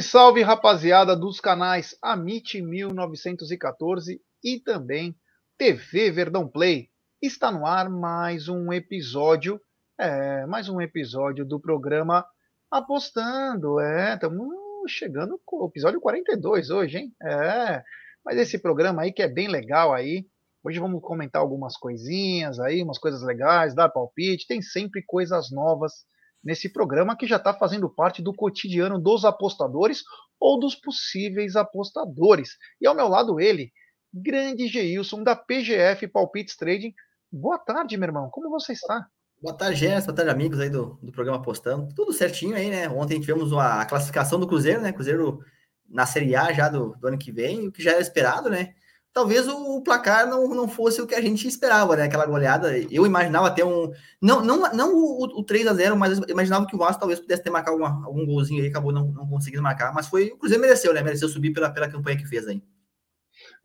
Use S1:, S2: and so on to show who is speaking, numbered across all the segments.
S1: Salve, salve, rapaziada dos canais Amit 1914 e também TV Verdão Play. Está no ar mais um episódio, é, mais um episódio do programa Apostando. É, estamos chegando com o episódio 42 hoje, hein? É, mas esse programa aí que é bem legal aí. Hoje vamos comentar algumas coisinhas aí, umas coisas legais, dar palpite, tem sempre coisas novas nesse programa que já está fazendo parte do cotidiano dos apostadores ou dos possíveis apostadores. E ao meu lado ele, grande Geilson da PGF Palpites Trading. Boa tarde, meu irmão. Como você está?
S2: Boa tarde, Gerson. Boa tarde, amigos aí do, do programa Apostando. Tudo certinho aí, né? Ontem tivemos a classificação do Cruzeiro, né? Cruzeiro na Série A já do, do ano que vem, o que já era esperado, né? Talvez o, o, placar não, não fosse o que a gente esperava, né? Aquela goleada. Eu imaginava até um. Não, não, não o, o 3 a 0 mas eu imaginava que o Vasco talvez pudesse ter marcado algum golzinho aí, acabou não, não conseguindo marcar. Mas foi. O Cruzeiro mereceu, né? Mereceu subir pela, pela campanha que fez aí.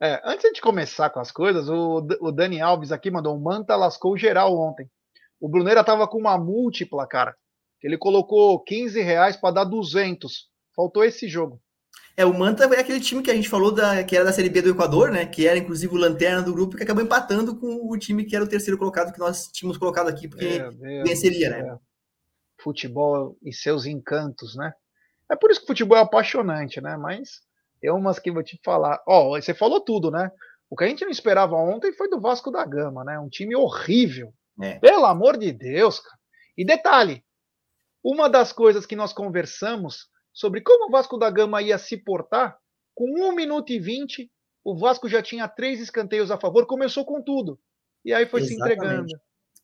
S1: É, antes de começar com as coisas, o, o Dani Alves aqui mandou: o Manta lascou geral ontem. O Bruneira tava com uma múltipla, cara. Ele colocou 15 reais para dar 200. Faltou esse jogo.
S2: É, o Manta é aquele time que a gente falou da, que era da Série B do Equador, né? Que era inclusive o lanterna do grupo, que acabou empatando com o time que era o terceiro colocado que nós tínhamos colocado aqui, porque venceria, né?
S1: Futebol e seus encantos, né? É por isso que o futebol é apaixonante, né? Mas tem umas que vou te falar. Ó, oh, você falou tudo, né? O que a gente não esperava ontem foi do Vasco da Gama, né? Um time horrível. É. Pelo amor de Deus, cara. E detalhe, uma das coisas que nós conversamos sobre como o Vasco da Gama ia se portar, com 1 minuto e 20, o Vasco já tinha três escanteios a favor, começou com tudo. E aí foi Exatamente. se entregando.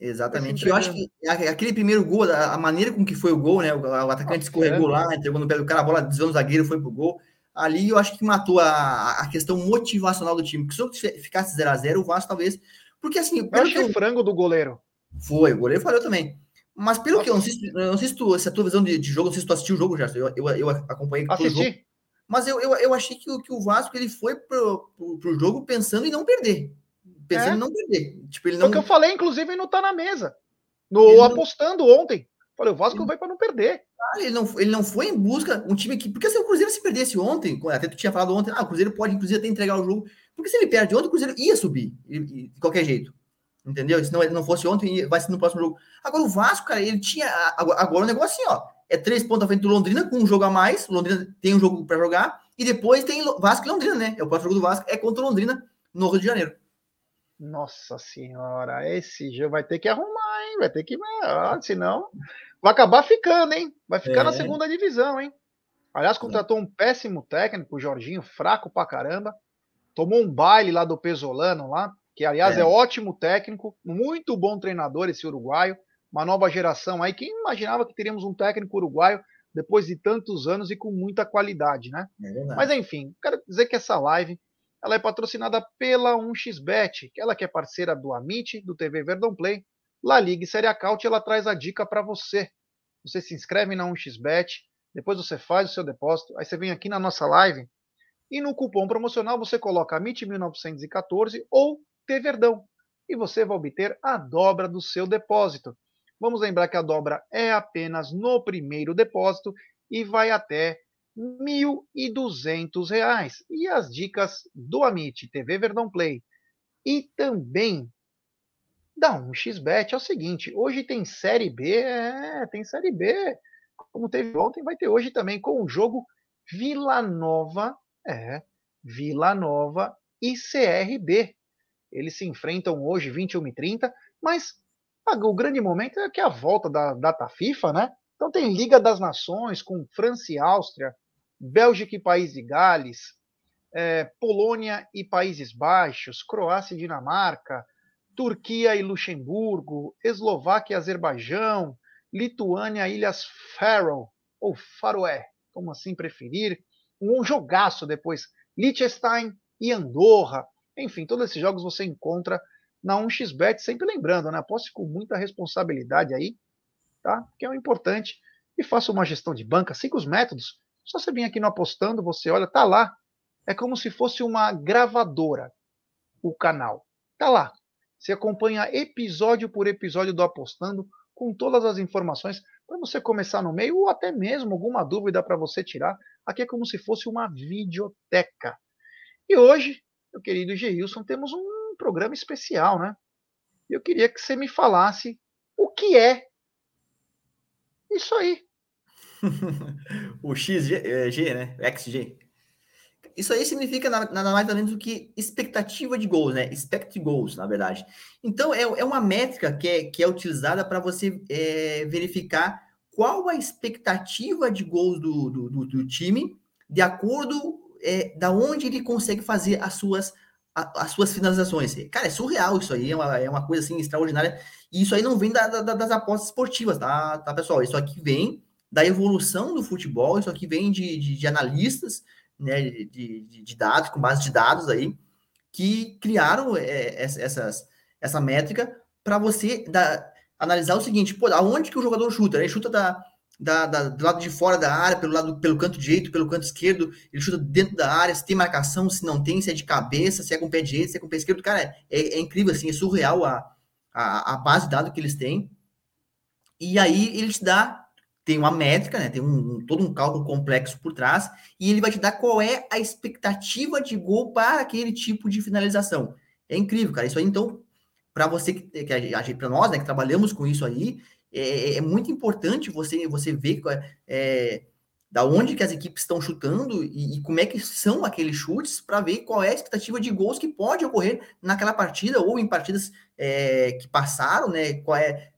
S2: Exatamente. Eu acho que aquele primeiro gol, a maneira com que foi o gol, né? O, atacante escorregou lá, entregou no pé do cara, a bola desviou no zagueiro, foi pro gol. Ali eu acho que matou a, a questão motivacional do time. Porque se eu ficasse 0x0, o Vasco talvez. Porque assim.
S1: Eu achei eu... frango do goleiro.
S2: Foi, o goleiro falhou também. Mas pelo que eu não sei, se, não sei se, tu, se a tua visão de, de, jogo, não sei se tu assistiu o jogo já, eu, eu, eu acompanhei
S1: todo o jogo.
S2: Mas eu, eu, eu achei que, que o Vasco ele foi pro, pro, pro jogo pensando em não perder. Pensando é. em não perder. Tipo, ele não...
S1: Foi o que eu falei, inclusive, não tá na mesa. No apostando não... ontem. Falei, o Vasco ele... vai para não perder.
S2: Ah, ele, não, ele não foi em busca um time que. Porque se o Cruzeiro se perdesse ontem, até tu tinha falado ontem, ah, o Cruzeiro pode, inclusive, até entregar o jogo. Porque se ele perde ontem, o Cruzeiro ia subir, de qualquer jeito. Entendeu? Se não, não fosse ontem, vai ser no próximo jogo. Agora, o Vasco, cara, ele tinha. Agora o negócio assim, ó. É três pontos à frente do Londrina, com um jogo a mais. O Londrina tem um jogo para jogar. E depois tem Vasco e Londrina, né? É o próximo jogo do Vasco, é contra o Londrina no Rio de Janeiro.
S1: Nossa senhora, esse jogo vai ter que arrumar, hein? Vai ter que. Ah, senão. Vai acabar ficando, hein? Vai ficar é. na segunda divisão, hein? Aliás, contratou um péssimo técnico, o Jorginho, fraco pra caramba. Tomou um baile lá do Pesolano lá que aliás é. é ótimo técnico, muito bom treinador esse uruguaio, uma nova geração aí. Quem imaginava que teríamos um técnico uruguaio depois de tantos anos e com muita qualidade, né? É Mas enfim, quero dizer que essa live ela é patrocinada pela 1xBet, que ela que é parceira do Amit, do TV Verdão Play, La Liga e Série Acaute, ela traz a dica para você. Você se inscreve na 1xBet, depois você faz o seu depósito, aí você vem aqui na nossa live e no cupom promocional você coloca AMIT1914 ou Verdão e você vai obter a dobra do seu depósito. Vamos lembrar que a dobra é apenas no primeiro depósito e vai até R$ 1.200. E as dicas do Amit TV Verdão Play e também da 1xBet é o seguinte: hoje tem Série B, é, tem Série B, como teve ontem, vai ter hoje também com o jogo Vila Nova, é, Vila Nova e CRB. Eles se enfrentam hoje, 21 e 30, mas o grande momento é que é a volta da data FIFA, né? Então tem Liga das Nações com França e Áustria, Bélgica e País de Gales, é, Polônia e Países Baixos, Croácia e Dinamarca, Turquia e Luxemburgo, Eslováquia e Azerbaijão, Lituânia e Ilhas Faroe, ou Faroé, como assim preferir. Um jogaço depois, Liechtenstein e Andorra, enfim, todos esses jogos você encontra na 1xBet, sempre lembrando, né? Aposte com muita responsabilidade aí, tá? Que é o importante. E faça uma gestão de banca, siga os métodos. Só você vir aqui no Apostando, você olha, tá lá. É como se fosse uma gravadora, o canal. Tá lá. Você acompanha episódio por episódio do Apostando, com todas as informações, para você começar no meio ou até mesmo alguma dúvida para você tirar. Aqui é como se fosse uma videoteca. E hoje, meu querido Geilson, temos um programa especial, né? Eu queria que você me falasse o que é isso aí.
S2: o XG, é, né? XG. Isso aí significa nada mais menos do que expectativa de gols, né? Expect goals, na verdade. Então, é, é uma métrica que é, que é utilizada para você é, verificar qual a expectativa de gols do, do, do, do time, de acordo é, da onde ele consegue fazer as suas, a, as suas finalizações. Cara, é surreal isso aí, é uma, é uma coisa assim extraordinária. E isso aí não vem da, da, das apostas esportivas, tá, tá, pessoal? Isso aqui vem da evolução do futebol, isso aqui vem de, de, de analistas, né, de, de, de, dados, com base de dados aí, que criaram é, essas, essa métrica para você da, analisar o seguinte, pô, aonde que o jogador chuta? Ele chuta da, da, da, do lado de fora da área, pelo lado pelo canto direito, pelo canto esquerdo, ele chuta dentro da área, se tem marcação, se não tem, se é de cabeça, se é com o pé direito, se é com o pé esquerdo. Cara, é, é incrível, assim, é surreal a, a, a base de dados que eles têm. E aí ele te dá tem uma métrica, né? Tem um, todo um cálculo complexo por trás, e ele vai te dar qual é a expectativa de gol para aquele tipo de finalização. É incrível, cara. Isso aí, então, para você que, que para nós, né, que trabalhamos com isso aí, é, é muito importante você você ver é, da onde que as equipes estão chutando e, e como é que são aqueles chutes para ver qual é a expectativa de gols que pode ocorrer naquela partida ou em partidas é, que passaram, né? Qual é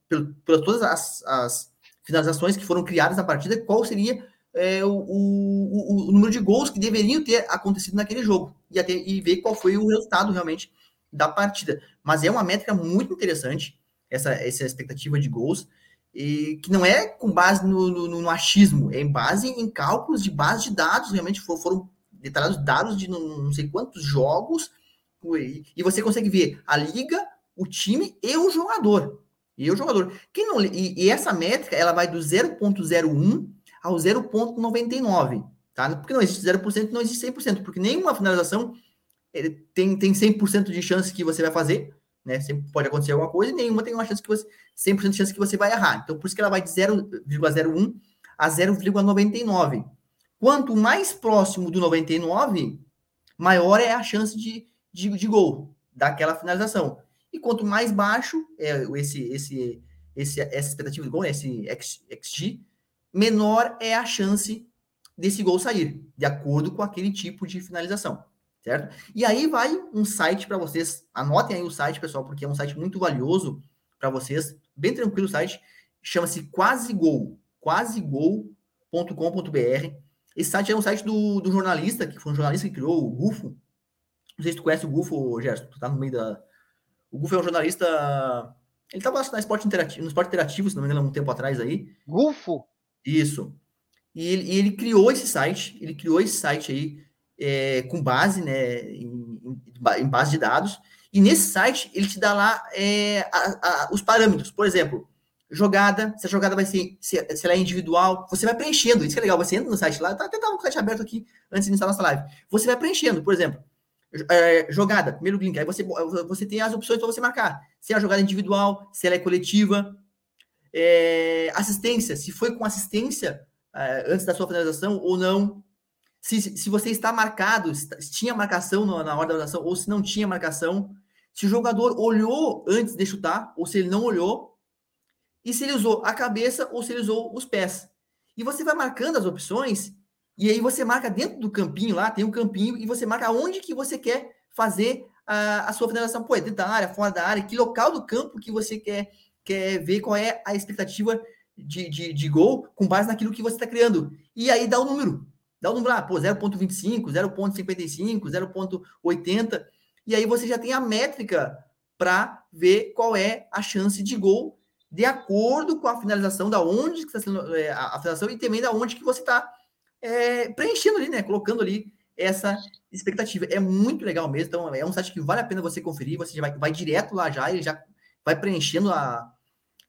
S2: por, todas as, as finalizações que foram criadas na partida, qual seria é, o, o, o, número de gols que deveriam ter acontecido naquele jogo e, até, e ver qual foi o resultado realmente da partida. Mas é uma métrica muito interessante, essa, essa expectativa de gols, e que não é com base no, no, no achismo, é em base em cálculos de base de dados, realmente foram, detalhados dados de não, sei quantos jogos, e, você consegue ver a liga, o time e o jogador. E o jogador. Quem não, e, e essa métrica ela vai do 0,01 ao 0,99. Tá? Porque não existe 0%, não existe 100%, porque nenhuma finalização tem, tem 100% de chance que você vai fazer, né? Sempre pode acontecer alguma coisa, e nenhuma tem uma chance que você 100% de chance que você vai errar. Então, por isso que ela vai de 0,01 a 0,99. Quanto mais próximo do 99, maior é a chance de, de, de gol daquela finalização. E quanto mais baixo é esse, esse, esse, essa expectativa de gol, né, esse XG, menor é a chance desse gol sair, de acordo com aquele tipo de finalização, certo? E aí vai um site para vocês, anotem aí o site, pessoal, porque é um site muito valioso para vocês, bem tranquilo o site, chama-se Quasegol, quasegol.com.br. Esse site é um site do, do jornalista, que foi um jornalista que criou o Gufo. Não sei se tu conhece o Gufo, Gerson, tu tá no meio da, o Gufo é um jornalista. Ele estava na esporte interativo, no esporte interativo, se não me engano, um tempo atrás aí.
S1: Gufo?
S2: Isso. E ele, e ele criou esse site, ele criou esse site aí é, com base, né, em, em, base de dados. E nesse site ele te dá lá é, a, a, os parâmetros. Por exemplo, jogada, se a jogada vai ser, se, se ela é individual, você vai preenchendo. Isso que é legal. Você entra no site lá, tá, até tava o site aberto aqui antes de iniciar nossa live. Você vai preenchendo, por exemplo é, jogada, primeiro link. Aí você, você tem as opções para você marcar. Se é a jogada individual, se ela é coletiva. É, assistência, se foi com assistência é, antes da sua finalização ou não. Se, se você está marcado, se tinha marcação na, na hora da finalização ou se não tinha marcação. Se o jogador olhou antes de chutar ou se ele não olhou. E se ele usou a cabeça ou se ele usou os pés. E você vai marcando as opções e aí você marca dentro do campinho lá, tem um campinho, e você marca onde que você quer fazer a, a sua finalização. Pô, é dentro da área, fora da área, que local do campo que você quer, quer ver qual é a expectativa de, de, de gol com base naquilo que você está criando. E aí dá o número. Dá o número lá, pô, 0.25, 0.55, 0.80. E aí você já tem a métrica para ver qual é a chance de gol de acordo com a finalização, da onde que está sendo é, a finalização e também da onde que você está é, preenchendo ali, né? Colocando ali essa expectativa. É muito legal mesmo. Então, é um site que vale a pena você conferir. Você já vai, vai direto lá já, ele já vai preenchendo a,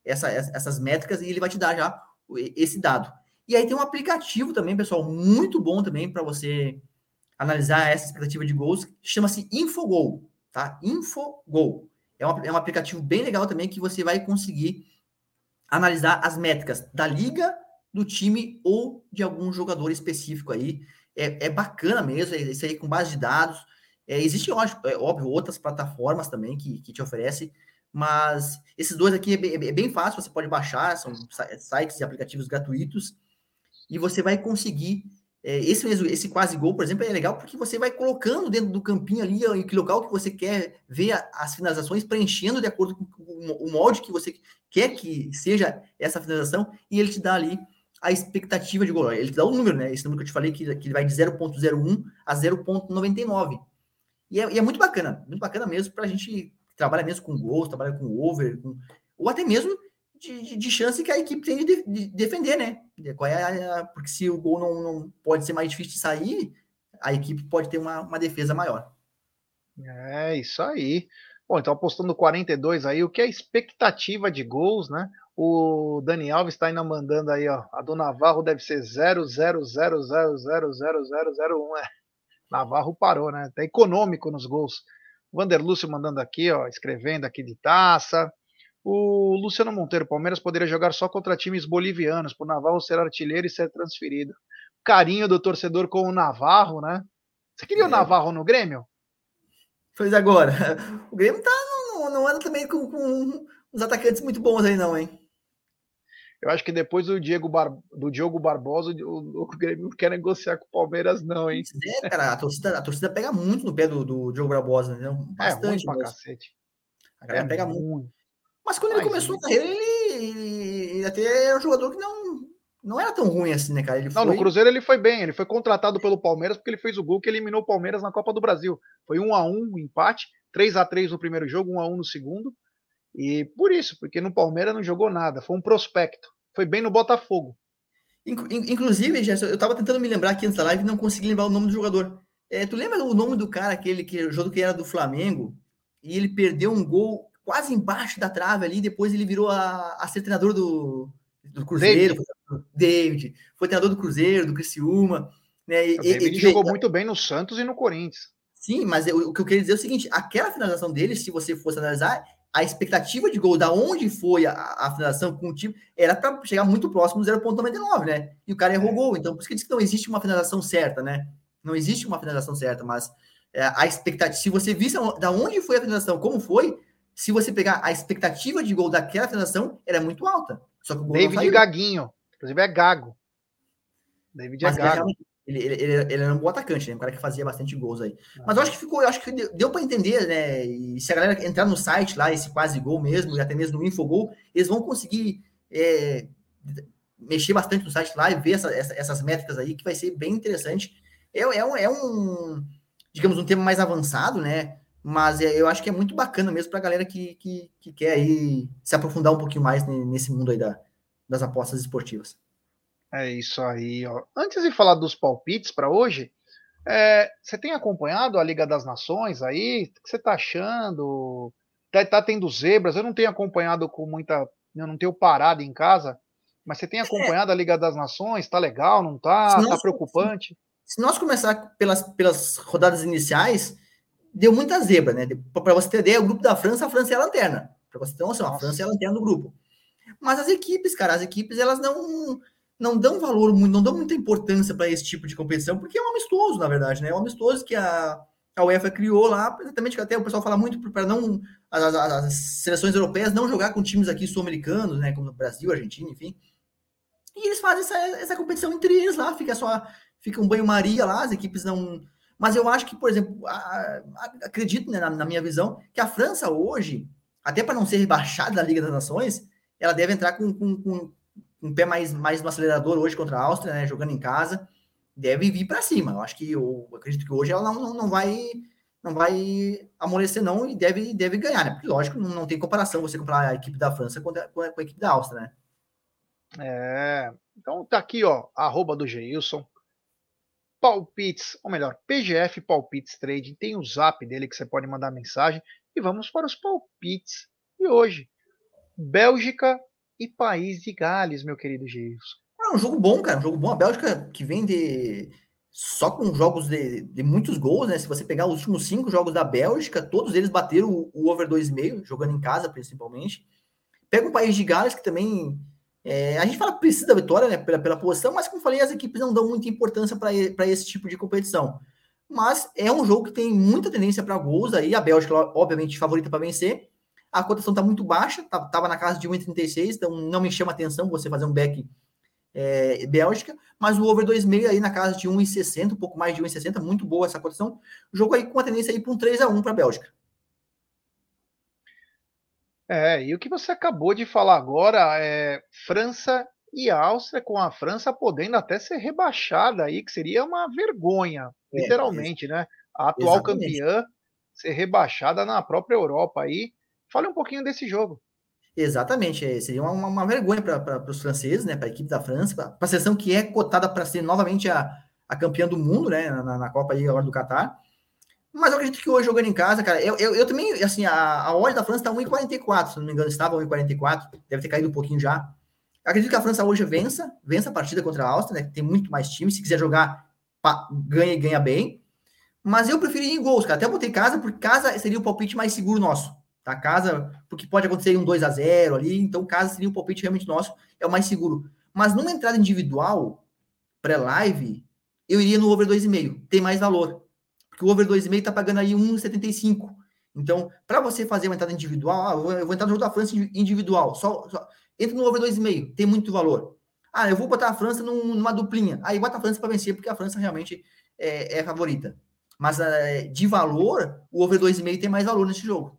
S2: essa, essas métricas e ele vai te dar já esse dado. E aí tem um aplicativo também, pessoal, muito bom também para você analisar essa expectativa de gols, chama-se Infogol, tá? Infogol. É um, é um aplicativo bem legal também que você vai conseguir analisar as métricas da liga, do time ou de algum jogador específico aí. É, é bacana mesmo, é isso aí com base de dados. É, Existem, é, óbvio, outras plataformas também que, que te oferecem, mas esses dois aqui é bem, é bem fácil, você pode baixar, são sites e aplicativos gratuitos, e você vai conseguir é, esse esse quase gol, por exemplo, é legal porque você vai colocando dentro do campinho ali em que local que você quer ver as finalizações, preenchendo de acordo com o molde que você quer que seja essa finalização, e ele te dá ali a expectativa de gol. Ele te dá o número, né? Esse número que eu te falei, que, que vai de 0.01 a 0.99. E é, e é, muito bacana, muito bacana mesmo para a gente trabalha mesmo com gols, trabalha com over, com, ou até mesmo de, de, chance que a equipe tem de, de defender, né? Qual é a, porque se o gol não, não, pode ser mais difícil de sair, a equipe pode ter uma, uma defesa maior.
S1: É, isso aí. Bom, então apostando 42 aí, o que é expectativa de gols, né? O Dani Alves está ainda mandando aí, ó. A do Navarro deve ser 0,000000001. É. Navarro parou, né? Tá econômico nos gols. O Vanderlúcio mandando aqui, ó, escrevendo aqui de taça. O Luciano Monteiro, Palmeiras poderia jogar só contra times bolivianos, por Navarro ser artilheiro e ser transferido. Carinho do torcedor com o Navarro, né? Você queria é. o Navarro no Grêmio?
S2: Pois agora, o Grêmio tá, não, não anda também com, com uns atacantes muito bons aí, não, hein?
S1: Eu acho que depois do Diego Bar... do Diogo Barbosa, o, o Grêmio não quer negociar com o Palmeiras, não, hein?
S2: É, cara, a torcida, a torcida pega muito no pé do, do Diogo Barbosa, né?
S1: Bastante. É, muito pra cacete.
S2: A galera é pega muito. muito. Mas quando ele começou a carreira, ele, ele até era um jogador que não, não era tão ruim assim, né, cara? Ele
S1: não, foi... no Cruzeiro ele foi bem. Ele foi contratado pelo Palmeiras porque ele fez o gol que eliminou o Palmeiras na Copa do Brasil. Foi 1 a 1 o empate, 3 a 3 no primeiro jogo, 1 a 1 no segundo. E por isso, porque no Palmeiras não jogou nada. Foi um prospecto. Foi bem no Botafogo.
S2: Inclusive, Gerson, eu tava tentando me lembrar aqui antes da live e não consegui lembrar o nome do jogador. É, tu lembra o nome do cara, aquele que jogo que era do Flamengo, e ele perdeu um gol quase embaixo da trave ali, depois ele virou a, a ser treinador do, do Cruzeiro, David. David. foi treinador do Cruzeiro, do Criciúma. Né?
S1: E, ele jogou muito bem no Santos e no Corinthians.
S2: Sim, mas eu, o que eu queria dizer é o seguinte: aquela finalização dele, se você fosse analisar, a expectativa de gol, da onde foi a, a finalização com o time, era para chegar muito próximo do 0,99, né? E o cara errou o é. gol. Então, por isso que diz que não existe uma finalização certa, né? Não existe uma finalização certa, mas é, a expectativa, se você visse da onde foi a finalização, como foi, se você pegar a expectativa de gol daquela finalização, era muito alta. Só que o
S1: gol David Gaguinho, inclusive é Gago. David é Mas é Gago.
S2: Ele, ele, ele, ele, era um bom atacante, né? Um cara que fazia bastante gols aí. Ah. Mas eu acho que ficou, eu acho que deu, deu para entender, né? E se a galera entrar no site lá, esse quase gol mesmo, e até mesmo no Infogol, eles vão conseguir é, mexer bastante no site lá e ver essa, essa, essas métricas aí, que vai ser bem interessante. É, é, um, é um, digamos, um tema mais avançado, né? Mas é, eu acho que é muito bacana mesmo para a galera que, que, que, quer aí se aprofundar um pouquinho mais nesse mundo aí da, das apostas esportivas.
S1: É isso aí. Ó. Antes de falar dos palpites para hoje, é, você tem acompanhado a Liga das Nações aí? O que você está achando? Tá, tá, tendo zebras? Eu não tenho acompanhado com muita. Eu não tenho parado em casa, mas você tem é. acompanhado é. a Liga das Nações? Tá legal? Não tá? Está preocupante?
S2: Se nós começar pelas, pelas rodadas iniciais, deu muita zebra, né? Para você ter ideia, o grupo da França, a França é a lanterna. Para você ter noção, a França é a lanterna do grupo. Mas as equipes, cara, as equipes, elas não não dão valor, não dão muita importância para esse tipo de competição, porque é um amistoso, na verdade, né? É um amistoso que a, a UEFA criou lá, exatamente que até o pessoal fala muito para não as, as, as, seleções europeias não jogar com times aqui sul-americanos, né? Como Brasil, Argentina, enfim. E eles fazem essa, essa competição entre eles lá, fica só fica um banho-maria lá, as equipes não mas eu acho que, por exemplo, a, a, acredito né, na, na, minha visão, que a França hoje, até para não ser rebaixada da Liga das Nações, ela deve entrar com, com, com, um pé mais, mais no acelerador hoje contra a Áustria, né, jogando em casa, deve vir para cima. Eu acho que eu acredito que hoje ela não, não, não vai não vai amolecer não e deve, deve ganhar, né? Porque lógico, não, não tem comparação você comprar a equipe da França com a, com a, equipe da Áustria, né?
S1: É, então tá aqui, ó, arroba do Geilson, palpites, ou melhor, PGF Palpites Trading, tem o zap dele que você pode mandar mensagem. E vamos para os palpites de hoje. Bélgica e País de Gales, meu querido Gilson.
S2: É um jogo bom, cara. Um jogo bom. A Bélgica que vem de. Só com jogos de, de muitos gols, né? Se você pegar os últimos cinco jogos da Bélgica, todos eles bateram o, o over 2,5, jogando em casa, principalmente. Pega um país de Gales que também. É, a gente fala precisa da vitória né, pela, pela posição, mas como falei, as equipes não dão muita importância para esse tipo de competição. Mas é um jogo que tem muita tendência para gols aí. A Bélgica, obviamente, favorita para vencer. A cotação está muito baixa, estava tá, na casa de 1,36, então não me chama atenção você fazer um back é, Bélgica, mas o over 2,5 aí na casa de 1,60, um pouco mais de 1,60, muito boa essa cotação. Jogo aí com a tendência aí para um 3 a 1 para a Bélgica.
S1: É, e o que você acabou de falar agora é França e Áustria, com a França podendo até ser rebaixada aí, que seria uma vergonha, é, literalmente, é, né? A atual exatamente. campeã ser rebaixada na própria Europa aí. Fale um pouquinho desse jogo.
S2: Exatamente, é, seria uma, uma vergonha para os franceses, né, para a equipe da França, para a seleção que é cotada para ser novamente a, a campeã do mundo, né, na, na Copa aí agora do Catar. Mas eu acredito que hoje jogando em casa, cara, eu, eu, eu também, assim, a, a odd da França está 1,44, se não me engano, estava 1,44, deve ter caído um pouquinho já. Eu acredito que a França hoje vença, vença a partida contra a Áustria, né, que tem muito mais time, se quiser jogar, pá, ganha e ganha bem. Mas eu preferi ir em gols, cara, até botei casa, porque casa seria o palpite mais seguro nosso. Tá? Casa, porque pode acontecer um 2 a 0 ali, então casa seria o palpite realmente nosso, é o mais seguro. Mas numa entrada individual, pré-live, eu iria no over 2,5, tem mais valor. Porque o over 2,5 tá pagando aí 1,75. Então, para você fazer uma entrada individual, ah, eu vou entrar no jogo da França individual, só, só entra no over 2,5, tem muito valor. Ah, eu vou botar a França num, numa duplinha. Aí bota a França para vencer, porque a França realmente é, é favorita. Mas é, de valor, o over 2,5 tem mais valor nesse jogo.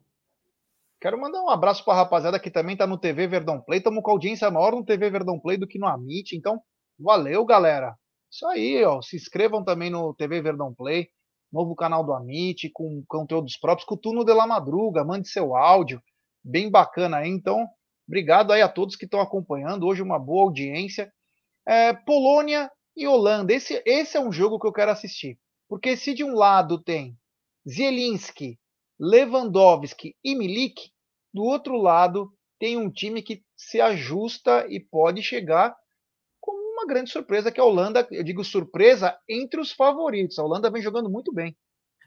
S1: Quero mandar um abraço para a rapaziada que também está no TV Verdão Play. Estamos com audiência maior no TV Verdão Play do que no Amit. Então, valeu, galera. Isso aí, ó. Se inscrevam também no TV Verdão Play, novo canal do Amit, com conteúdos próprios, com o Turno de la Madruga. Mande seu áudio. Bem bacana aí. Então, obrigado aí a todos que estão acompanhando. Hoje, uma boa audiência. É, Polônia e Holanda. Esse, esse é um jogo que eu quero assistir. Porque se de um lado tem Zielinski, Lewandowski e Milik, do outro lado tem um time que se ajusta e pode chegar uma grande surpresa, que a Holanda, eu digo surpresa, entre os favoritos. A Holanda vem jogando muito bem.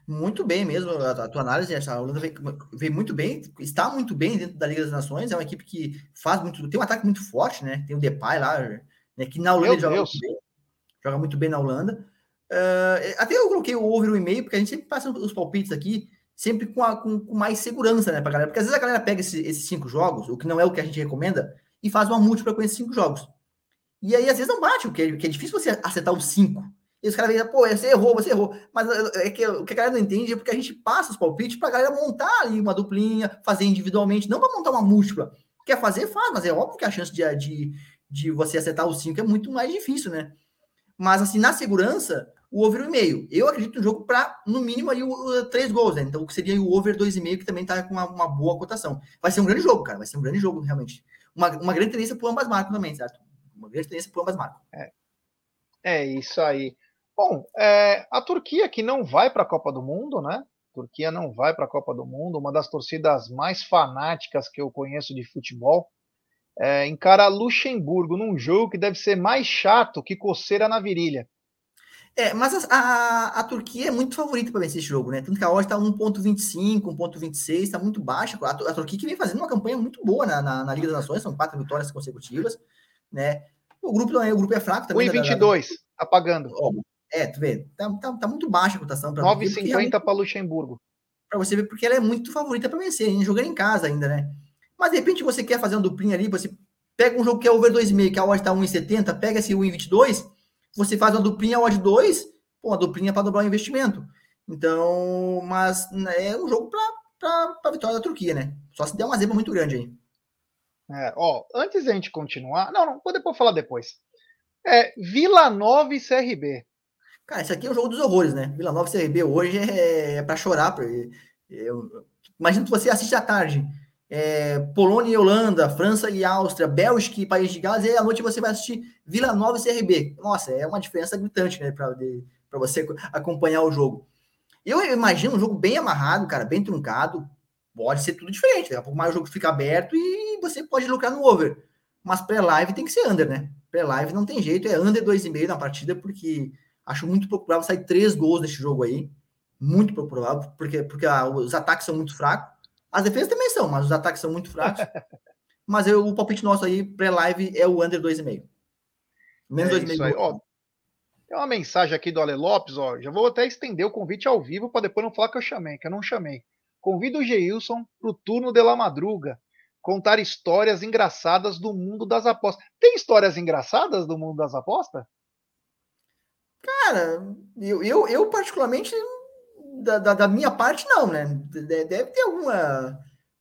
S2: Muito bem mesmo, a, a tua análise, a Holanda vem, vem, muito bem, está muito bem dentro da Liga das Nações, é uma equipe que faz muito, tem um ataque muito forte, né? Tem o Depay lá, né, que na Holanda joga muito, bem, joga muito bem na Holanda. Uh, até eu coloquei o over o e-mail, porque a gente sempre passa os palpites aqui, sempre com, a, com, com, mais segurança, né, pra galera. Porque às vezes a galera pega esse, esses cinco jogos, o que não é o que a gente recomenda, e faz uma múltipla com esses cinco jogos. E aí, às vezes, não bate, porque é, é difícil você acertar os cinco. E os caras veem, pô, você errou, você errou. Mas é, é que o que a galera não entende é porque a gente passa os palpites pra galera montar ali uma duplinha, fazer individualmente, não para montar uma múltipla. Quer fazer, faz, mas é óbvio que a chance de, de, de você acertar os cinco é muito mais difícil, né? Mas, assim, na segurança, o over 1,5. Eu acredito no jogo para, no mínimo, o, três gols, né? Então, seria o over 2,5, que também está com uma, uma, boa cotação. Vai ser um grande jogo, cara. Vai ser um grande jogo, realmente. Uma, uma grande tendência para ambas marcas também, certo? Uma grande tendência para ambas marcas.
S1: É. é isso aí. Bom, é, a Turquia que não vai para a Copa do Mundo, né? A Turquia não vai para a Copa do Mundo, uma das torcidas mais fanáticas que eu conheço de futebol. É, encara Luxemburgo num jogo que deve ser mais chato que coceira na virilha.
S2: É, mas a, a, a, Turquia é muito favorita para vencer esse jogo, né? Tanto que a odd está 1.25, 1.26, está muito baixa. A, a, Turquia que vem fazendo uma campanha muito boa na, na, na, Liga das Nações, são quatro vitórias consecutivas, né? O grupo não é, o grupo é fraco também.
S1: 1,22, apagando.
S2: é, tu vê, tá, tá, tá, muito baixa a cotação
S1: para 9,50 para Luxemburgo.
S2: Para você ver, porque ela é muito favorita para vencer, hein? jogando em casa ainda, né? Mas de repente você quer fazer uma duplinha ali, você pega um jogo que é over 2,5, que a odd está 1,70, pega esse 1,22 você faz uma duplinha odd 2, pô, uma duplinha para dobrar o investimento. Então, mas né, é um jogo para a vitória da Turquia, né? Só se der uma zebra muito grande aí.
S1: É, ó, antes da gente continuar, não, não, vou depois falar depois. É, Vila Nova e CRB.
S2: Cara, isso aqui é um jogo dos horrores, né? Vila Nova e CRB hoje é, é para chorar. Eu, imagina que você assiste à tarde é, Polônia e Holanda, França e Áustria, Bélgica e País de Gales, e à noite você vai assistir Vila Nova e CRB. Nossa, é uma diferença gritante, né, para você acompanhar o jogo. Eu imagino um jogo bem amarrado, cara, bem truncado. Pode ser tudo diferente. Daqui a pouco mais o jogo fica aberto e você pode lucrar no over. Mas pré-live tem que ser under, né? Pré-live não tem jeito, é under 2,5 na partida, porque acho muito provável sair três gols nesse jogo aí. Muito provável, porque, porque ah, os ataques são muito fracos as defesas também são, mas os ataques são muito fracos. mas eu, o palpite nosso aí, pré-live, é o under 2,5.
S1: Menos é 2,5. Tem uma mensagem aqui do Ale Lopes, ó. Já vou até estender o convite ao vivo para depois não falar que eu chamei, que eu não chamei. Convido o Geilson para o turno de la madruga contar histórias engraçadas do mundo das apostas. Tem histórias engraçadas do mundo das apostas?
S2: Cara, eu, eu, eu particularmente, da, da, da, minha parte, não, né? Deve ter alguma.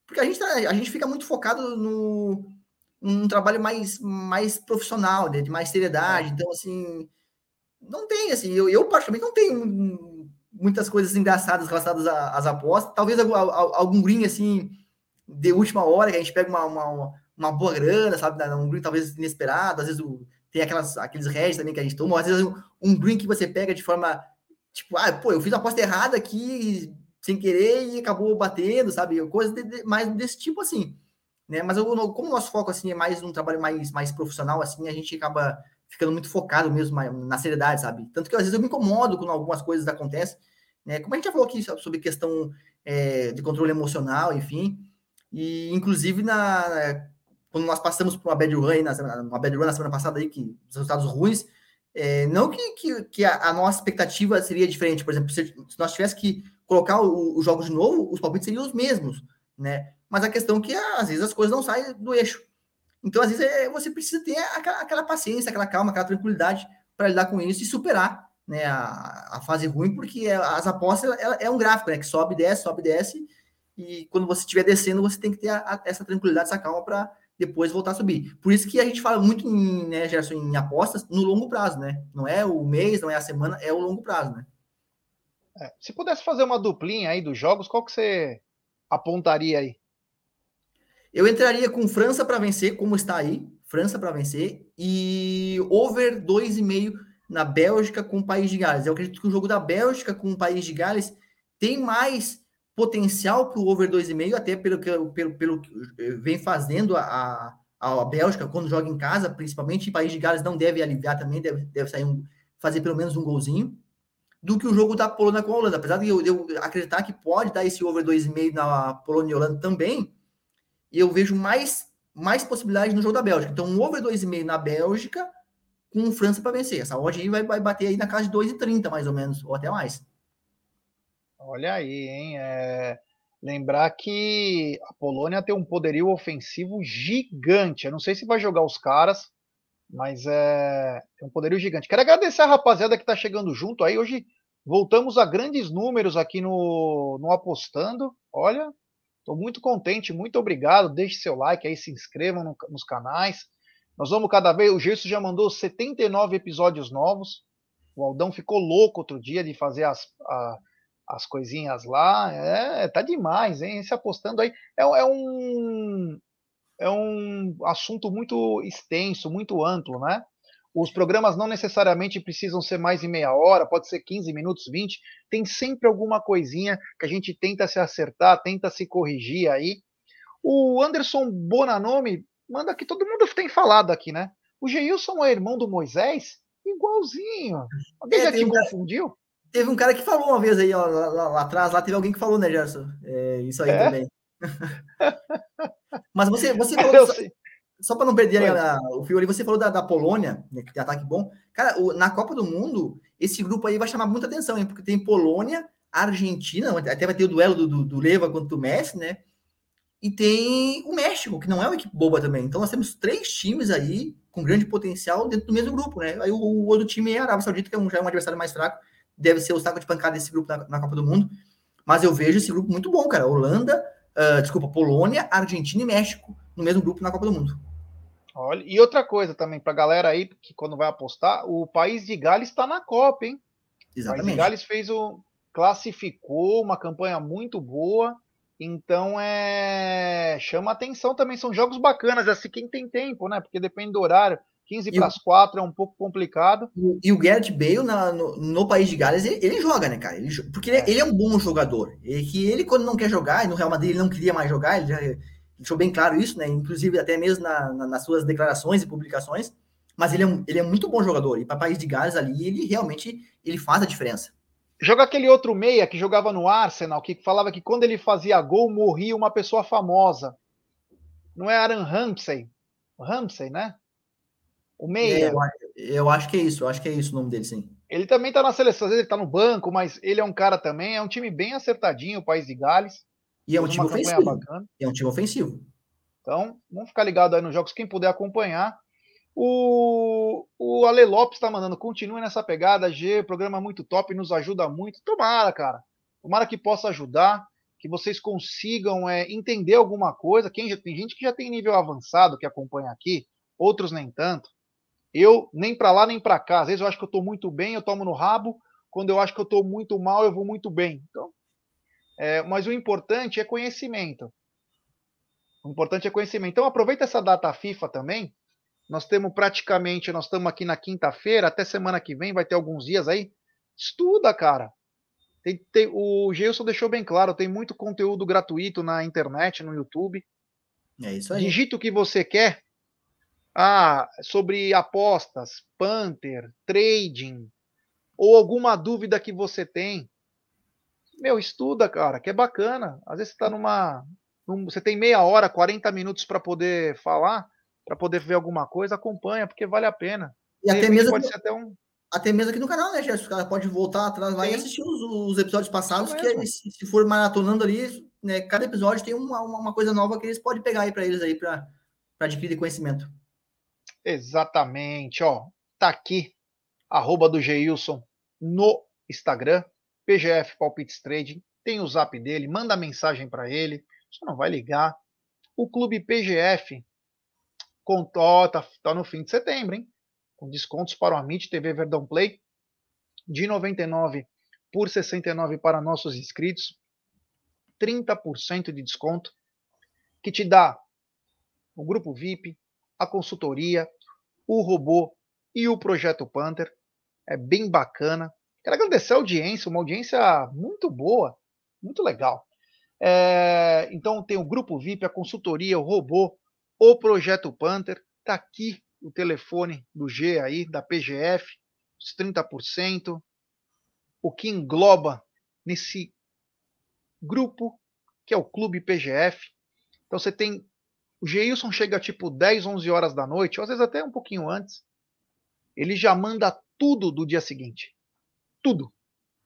S2: Porque a gente, tá, a gente fica muito focado no um trabalho mais, mais profissional, né? de mais seriedade. É. Então, assim, não tem, assim, eu, eu particularmente não tenho muitas coisas engraçadas relacionadas às apostas. Talvez algum, algum green, assim, de última hora, que a gente pega uma, uma, uma boa grana, sabe? Um green talvez inesperado, às vezes o, tem aquelas, aqueles redes também que a gente toma, às vezes um, um green que você pega de forma, tipo, ah, pô, eu fiz a aposta errada aqui sem querer e acabou batendo, sabe? Coisa de, de, mais desse tipo, assim. Né? Mas eu, como o nosso foco, assim, é mais um trabalho mais, mais profissional, assim, a gente acaba ficando muito focado mesmo na seriedade, sabe? Tanto que às vezes eu me incomodo quando algumas coisas acontecem, né? Como a gente já falou aqui sobre questão é, de controle emocional, enfim, e inclusive na quando nós passamos por uma bad run aí, na semana, uma bad run na semana passada aí, que os resultados ruins, é, não que, que, que a, a, nossa expectativa seria diferente, por exemplo, se, se nós tivéssemos que colocar os jogos de novo, os palpites seriam os mesmos, né? Mas a questão é que às vezes as coisas não saem do eixo. Então, às vezes, é, você precisa ter aquela, aquela, paciência, aquela calma, aquela tranquilidade para lidar com isso e superar né, a, a fase ruim, porque é, as apostas ela, é um gráfico, né? Que sobe, desce, sobe, desce. E quando você estiver descendo, você tem que ter a, a, essa tranquilidade, essa calma para depois voltar a subir. Por isso que a gente fala muito em, né, Gerson, em apostas no longo prazo, né? Não é o mês, não é a semana, é o longo prazo, né?
S1: É, se pudesse fazer uma duplinha aí dos jogos, qual que você apontaria aí?
S2: Eu entraria com França para vencer, como está aí, França para vencer, e over 2,5 na Bélgica com o País de Gales. Eu acredito que o jogo da Bélgica com o País de Gales tem mais potencial para o over 2,5, até pelo que, pelo, pelo que vem fazendo a, a, a Bélgica quando joga em casa, principalmente, e País de Gales não deve aliviar também, deve, deve sair um, fazer pelo menos um golzinho, do que o jogo da Polônia com a Holanda. Apesar de eu, eu acreditar que pode dar esse over 2,5 na Polônia e Holanda também, e eu vejo mais, mais possibilidades no jogo da Bélgica. Então, um over 2,5 na Bélgica com França para vencer. Essa odd aí vai, vai bater aí na casa de 2,30 mais ou menos, ou até mais.
S1: Olha aí, hein? É... Lembrar que a Polônia tem um poderio ofensivo gigante. Eu não sei se vai jogar os caras, mas é tem um poderio gigante. Quero agradecer a rapaziada que está chegando junto aí. Hoje voltamos a grandes números aqui no, no Apostando. Olha, Estou muito contente, muito obrigado. Deixe seu like aí, se inscrevam no, nos canais. Nós vamos cada vez. O Gerson já mandou 79 episódios novos. O Aldão ficou louco outro dia de fazer as, a, as coisinhas lá. É, tá demais, hein? Se apostando aí. É, é, um, é um assunto muito extenso, muito amplo, né? Os programas não necessariamente precisam ser mais de meia hora, pode ser 15 minutos, 20. Tem sempre alguma coisinha que a gente tenta se acertar, tenta se corrigir aí. O Anderson Bonanome manda que todo mundo tem falado aqui, né? O Geilson é irmão do Moisés? Igualzinho. Alguém é, já te um confundiu? Cara,
S2: teve um cara que falou uma vez aí, ó, lá, lá, lá, atrás, lá teve alguém que falou, né, Gerson? É, isso aí é? também. Mas você, você falou. Só para não perder a, o fio ali, você falou da, da Polônia, né, que tem ataque bom. Cara, o, na Copa do Mundo, esse grupo aí vai chamar muita atenção, hein? Porque tem Polônia, Argentina, até vai ter o duelo do, do, do Leva contra o Messi, né? E tem o México, que não é uma equipe boba também. Então nós temos três times aí com grande potencial dentro do mesmo grupo, né? Aí o, o outro time é a Arábia Saudita, que é um, já é um adversário mais fraco, deve ser o saco de pancada desse grupo na, na Copa do Mundo. Mas eu vejo esse grupo muito bom, cara. Holanda, uh, desculpa, Polônia, Argentina e México no mesmo grupo na Copa do Mundo.
S1: Olha, e outra coisa também, para a galera aí que quando vai apostar, o país de Gales está na Copa, hein? Exatamente. O país de Gales fez o. classificou uma campanha muito boa. Então é. chama atenção também. São jogos bacanas, assim, quem tem tempo, né? Porque depende do horário. 15 para as 4 é um pouco complicado.
S2: E o Garrett Bale na, no, no, país de Gales, ele, ele joga, né, cara? Ele, porque ele é, ele é, um bom jogador. E que ele, quando não quer jogar, e no Real Madrid ele não queria mais jogar, ele já deixou bem claro isso, né? Inclusive até mesmo na, na, nas suas declarações e publicações. Mas ele é, um, ele é muito bom jogador. E para País de Gales ali, ele realmente ele faz a diferença.
S1: Joga aquele outro meia que jogava no Arsenal, que falava que quando ele fazia gol, morria uma pessoa famosa. Não é Aaron Ramsey? Ramsey, né? O meia.
S2: É, eu, eu, acho que é isso, eu acho que é isso o nome dele, sim.
S1: Ele também tá na seleção, às vezes ele tá no banco, mas ele é um cara também, é um time bem acertadinho, o País de Gales.
S2: E é um time ofensivo. Bacana. É um time ofensivo.
S1: Então, vamos ficar ligado aí nos jogos, quem puder acompanhar. O, o Ale Lopes está mandando, continue nessa pegada, G, programa muito top, nos ajuda muito. Tomara, cara. Tomara que possa ajudar, que vocês consigam é, entender alguma coisa. Quem já, tem gente que já tem nível avançado que acompanha aqui, outros nem tanto. Eu nem para lá nem para cá. Às vezes eu acho que eu estou muito bem, eu tomo no rabo. Quando eu acho que eu estou muito mal, eu vou muito bem. Então, é, mas o importante é conhecimento. O importante é conhecimento. Então aproveita essa data FIFA também nós temos praticamente, nós estamos aqui na quinta-feira, até semana que vem, vai ter alguns dias aí. Estuda, cara. Tem, tem, o Gilson deixou bem claro, tem muito conteúdo gratuito na internet, no YouTube.
S2: É isso aí.
S1: Digita o que você quer. Ah, sobre apostas, Panther, trading, ou alguma dúvida que você tem. Meu, estuda, cara, que é bacana. Às vezes você está numa. Num, você tem meia hora, 40 minutos para poder falar para poder ver alguma coisa, acompanha, porque vale a pena.
S2: E até mesmo pode ser até um até mesmo aqui no canal, né, Gerson? O cara pode voltar atrás lá Sim. e assistir os, os episódios passados, que se, se, for maratonando ali, né, cada episódio tem uma, uma coisa nova que eles podem pegar aí para eles aí para adquirir conhecimento.
S1: Exatamente, ó. Tá aqui, arroba do Geilson no Instagram, PGF Palpites Trading, tem o zap dele, manda mensagem para ele, só não vai ligar. O Clube PGF com, ó, tá, tá no fim de setembro, hein? Com descontos para o Amit TV Verdão Play de 99 por 69 para nossos inscritos, 30% de desconto, que te dá o grupo VIP, a consultoria, o robô e o projeto Panther. É bem bacana. Quero agradecer a audiência, uma audiência muito boa, muito legal. É, então tem o grupo VIP, a consultoria, o robô, o Projeto Panther. Está aqui o telefone do G aí, da PGF, os 30%, o que engloba nesse grupo que é o Clube PGF. Então você tem. O Geilson chega tipo 10, 11 horas da noite, ou às vezes até um pouquinho antes. Ele já manda tudo do dia seguinte. Tudo.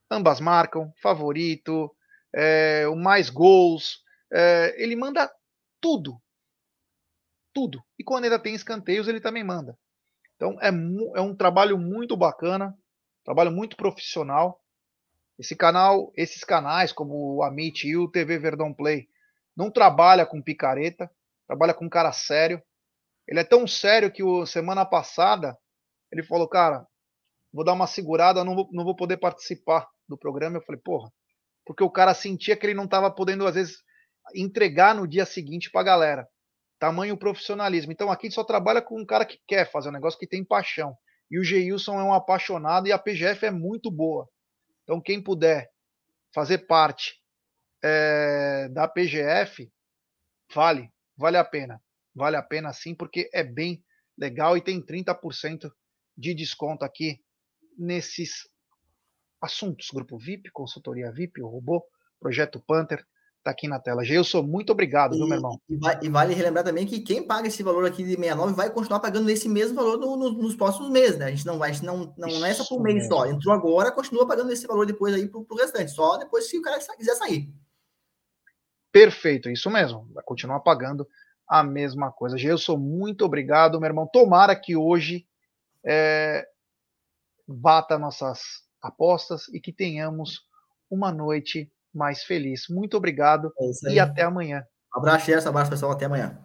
S1: Ambas marcam, favorito, é, o mais gols. É, ele manda tudo tudo. E quando ainda tem escanteios, ele também manda. Então é, é um trabalho muito bacana, trabalho muito profissional. Esse canal, esses canais, como o Amit e o TV Verdão Play, não trabalha com picareta, trabalha com cara sério. Ele é tão sério que o, semana passada ele falou, cara, vou dar uma segurada, não vou, não vou poder participar do programa. Eu falei, porra, porque o cara sentia que ele não estava podendo, às vezes, entregar no dia seguinte para a galera. Tamanho profissionalismo. Então aqui só trabalha com um cara que quer fazer um negócio que tem paixão. E o Geilson é um apaixonado e a PGF é muito boa. Então quem puder fazer parte é, da PGF, vale, vale a pena. Vale a pena sim, porque é bem legal e tem 30% de desconto aqui nesses assuntos. Grupo VIP, consultoria VIP, o robô, projeto Panther, tá aqui na tela. Gilson, muito obrigado, e, viu, meu irmão?
S2: E, vai, e, vale relembrar também que quem paga esse valor aqui de 69 vai continuar pagando esse mesmo valor no, no, nos próximos meses, né? A gente não vai, gente não, não, não é só por mês mesmo. só. Entrou agora, continua pagando esse valor depois aí pro, pro restante, só depois se o cara quiser sair.
S1: Perfeito, isso mesmo. Vai continuar pagando a mesma coisa. Gilson, muito obrigado, meu irmão. Tomara que hoje é, bata nossas apostas e que tenhamos uma noite mais feliz. Muito obrigado é e até amanhã.
S2: Um abraço, Gerson. Abraço, pessoal. Até amanhã.